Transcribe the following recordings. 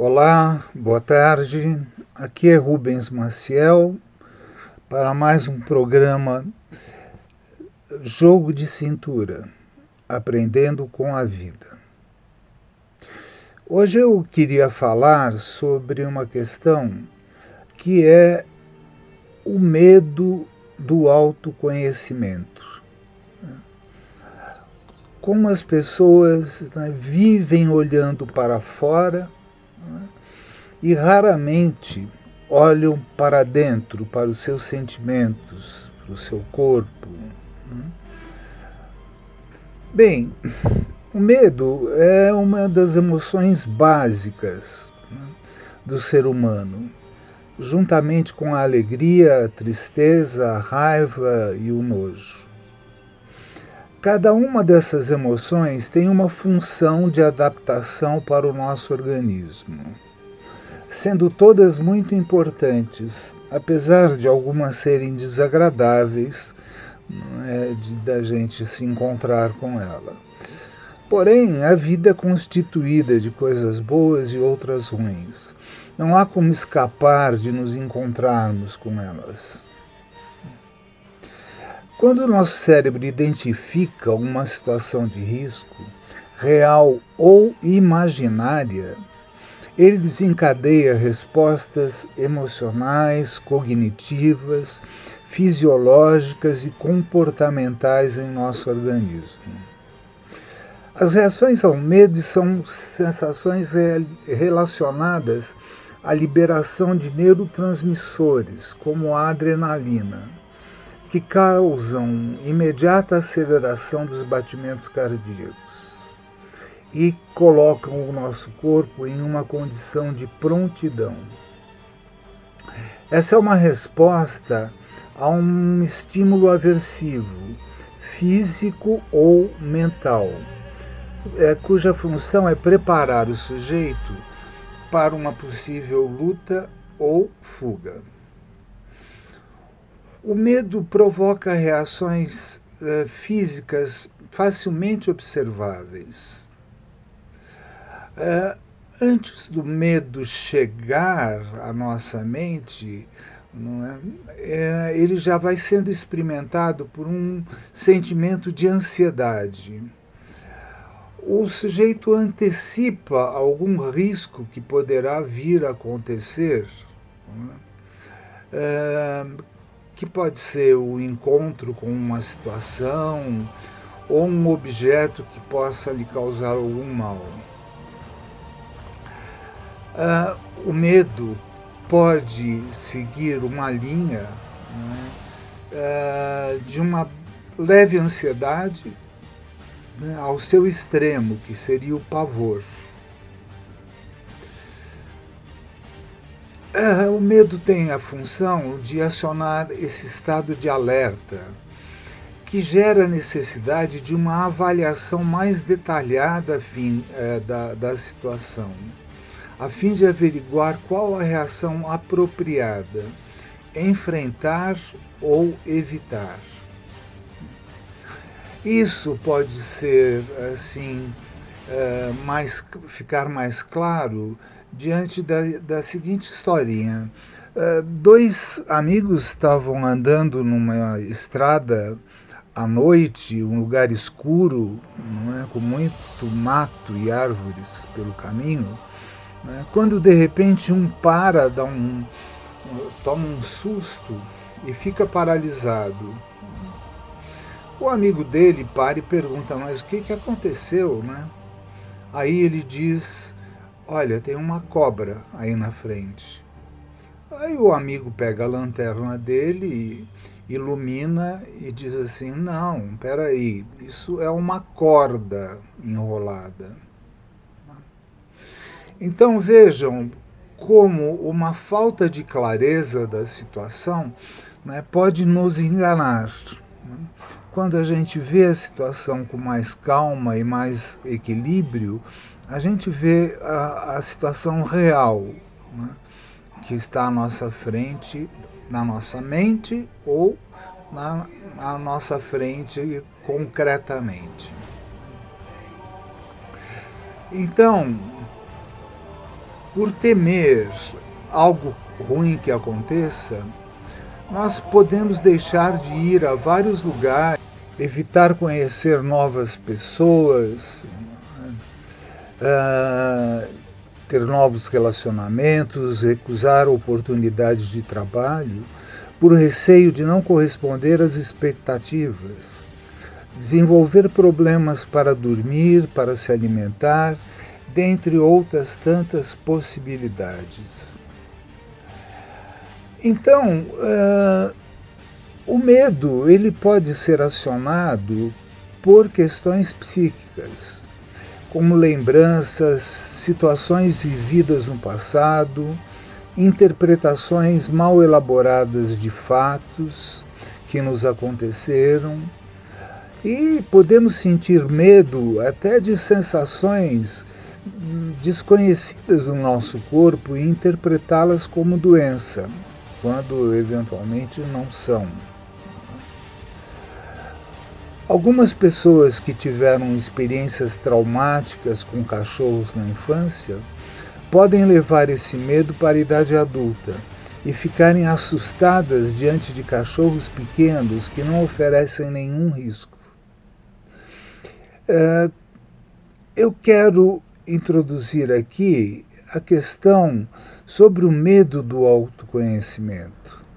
Olá, boa tarde. Aqui é Rubens Maciel para mais um programa Jogo de Cintura Aprendendo com a Vida. Hoje eu queria falar sobre uma questão que é o medo do autoconhecimento como as pessoas né, vivem olhando para fora né, e raramente olham para dentro, para os seus sentimentos, para o seu corpo. Né. Bem, o medo é uma das emoções básicas né, do ser humano, juntamente com a alegria, a tristeza, a raiva e o nojo. Cada uma dessas emoções tem uma função de adaptação para o nosso organismo, sendo todas muito importantes, apesar de algumas serem desagradáveis é, de, da gente se encontrar com ela. Porém, a vida é constituída de coisas boas e outras ruins. Não há como escapar de nos encontrarmos com elas. Quando o nosso cérebro identifica uma situação de risco, real ou imaginária, ele desencadeia respostas emocionais, cognitivas, fisiológicas e comportamentais em nosso organismo. As reações ao medo são sensações relacionadas à liberação de neurotransmissores, como a adrenalina que causam imediata aceleração dos batimentos cardíacos e colocam o nosso corpo em uma condição de prontidão. Essa é uma resposta a um estímulo aversivo, físico ou mental, é, cuja função é preparar o sujeito para uma possível luta ou fuga. O medo provoca reações uh, físicas facilmente observáveis. Uh, antes do medo chegar à nossa mente, é? É, ele já vai sendo experimentado por um sentimento de ansiedade. O sujeito antecipa algum risco que poderá vir a acontecer. É? Que pode ser o encontro com uma situação ou um objeto que possa lhe causar algum mal. Uh, o medo pode seguir uma linha né, uh, de uma leve ansiedade né, ao seu extremo, que seria o pavor. É, o medo tem a função de acionar esse estado de alerta, que gera a necessidade de uma avaliação mais detalhada fim, é, da, da situação, a fim de averiguar qual a reação apropriada, enfrentar ou evitar. Isso pode ser assim é, mais ficar mais claro diante da, da seguinte historinha. Uh, dois amigos estavam andando numa estrada à noite, um lugar escuro, não é, com muito mato e árvores pelo caminho, é, quando de repente um para, dá um, toma um susto e fica paralisado. O amigo dele para e pergunta, mas o que, que aconteceu? Né? Aí ele diz, Olha, tem uma cobra aí na frente. Aí o amigo pega a lanterna dele e ilumina e diz assim: Não, peraí, isso é uma corda enrolada. Então vejam como uma falta de clareza da situação né, pode nos enganar. Né? Quando a gente vê a situação com mais calma e mais equilíbrio, a gente vê a, a situação real né, que está à nossa frente, na nossa mente ou na, na nossa frente concretamente. Então, por temer algo ruim que aconteça, nós podemos deixar de ir a vários lugares, evitar conhecer novas pessoas, uh, ter novos relacionamentos, recusar oportunidades de trabalho por receio de não corresponder às expectativas, desenvolver problemas para dormir, para se alimentar, dentre outras tantas possibilidades. Então, uh, o medo ele pode ser acionado por questões psíquicas, como lembranças, situações vividas no passado, interpretações mal elaboradas de fatos que nos aconteceram e podemos sentir medo até de sensações desconhecidas no nosso corpo e interpretá-las como doença, quando eventualmente não são. Algumas pessoas que tiveram experiências traumáticas com cachorros na infância podem levar esse medo para a idade adulta e ficarem assustadas diante de cachorros pequenos que não oferecem nenhum risco. É, eu quero introduzir aqui a questão sobre o medo do autoconhecimento.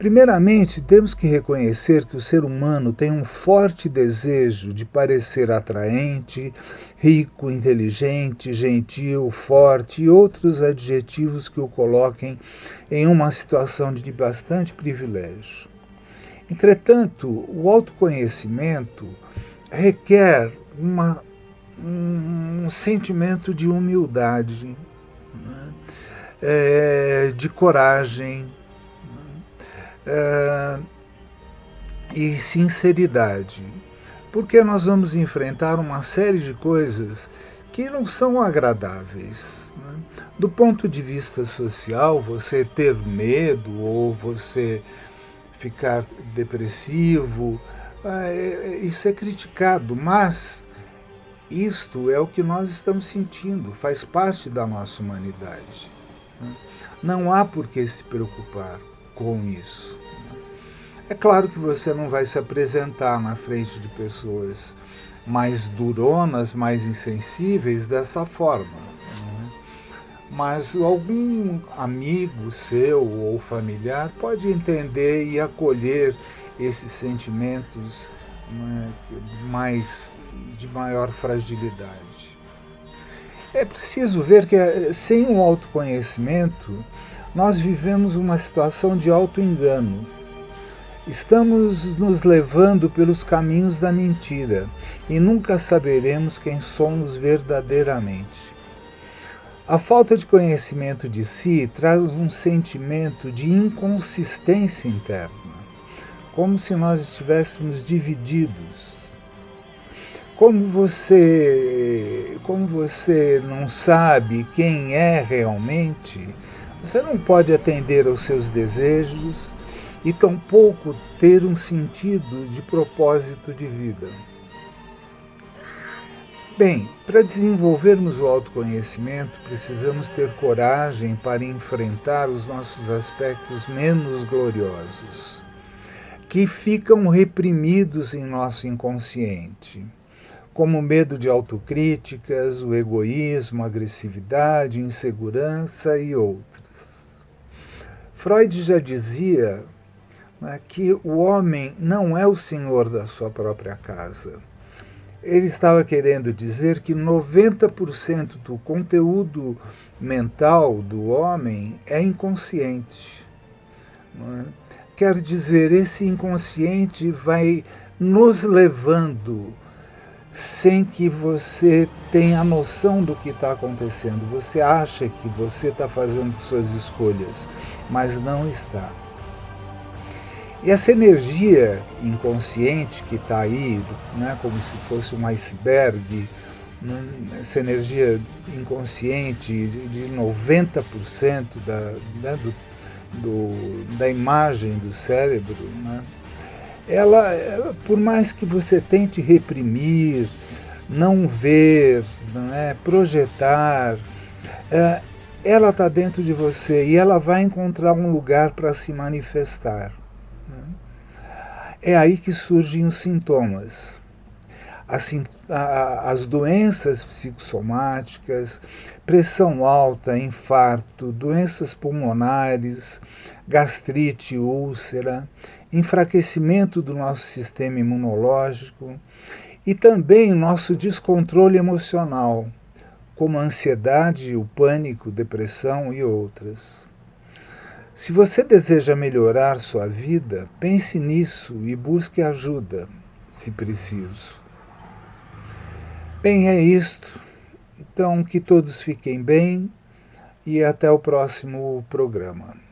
Primeiramente, temos que reconhecer que o ser humano tem um forte desejo de parecer atraente, rico, inteligente, gentil, forte e outros adjetivos que o coloquem em uma situação de bastante privilégio. Entretanto, o autoconhecimento requer uma, um, sentimento de humildade, né? é, de coragem, uh, e sinceridade, porque nós vamos enfrentar uma série de coisas que não são agradáveis. Né? Do ponto de vista social, você ter medo ou você ficar depressivo, uh, isso é criticado, mas isto é o que nós estamos sentindo, faz parte da nossa humanidade. Né? Não há por que se preocupar com isso. É claro que você não vai se apresentar na frente de pessoas mais duronas, mais insensíveis dessa forma. Né? Mas algum amigo seu ou familiar pode entender e acolher esses sentimentos né, mais de maior fragilidade. É preciso ver que eh, sem o autoconhecimento nós vivemos uma situação de auto-engano. Estamos nos levando pelos caminhos da mentira e nunca saberemos quem somos verdadeiramente. A falta de conhecimento de si traz um sentimento de inconsistência interna, como se nós estivéssemos divididos. Como você, como você não sabe quem é realmente, você não pode atender aos seus desejos e tampouco ter um sentido de propósito de vida. Bem, para desenvolvermos o autoconhecimento, precisamos ter coragem para enfrentar os nossos aspectos menos gloriosos, que ficam reprimidos em nosso inconsciente, como o medo de autocríticas, o egoísmo, a agressividade, insegurança e outros. Freud já dizia né, que o homem não é o senhor da sua própria casa. Ele estava querendo dizer que 90% do conteúdo mental do homem é inconsciente. É? Quer dizer, esse inconsciente vai nos levando sem que você tenha noção do que está acontecendo. Você acha que você está fazendo suas escolhas, mas não está. E essa energia inconsciente que está aí, né, como se fosse um iceberg, né, essa energia inconsciente de 90% da, né, do, do, da imagem do cérebro, né, ela, por mais que você tente reprimir, não ver, não é, projetar, é, ela está dentro de você e ela vai encontrar um lugar para se manifestar. Né? É aí que surgem os sintomas. Assim, as doenças psicossomáticas, pressão alta, infarto, doenças pulmonares, gastrite, úlcera, enfraquecimento do nosso sistema imunológico e também nosso descontrole emocional, como a ansiedade, o pânico, depressão e outras. Se você deseja melhorar sua vida, pense nisso e busque ajuda, se preciso. Bem, é isto. Então, que todos fiquem bem e até o próximo programa.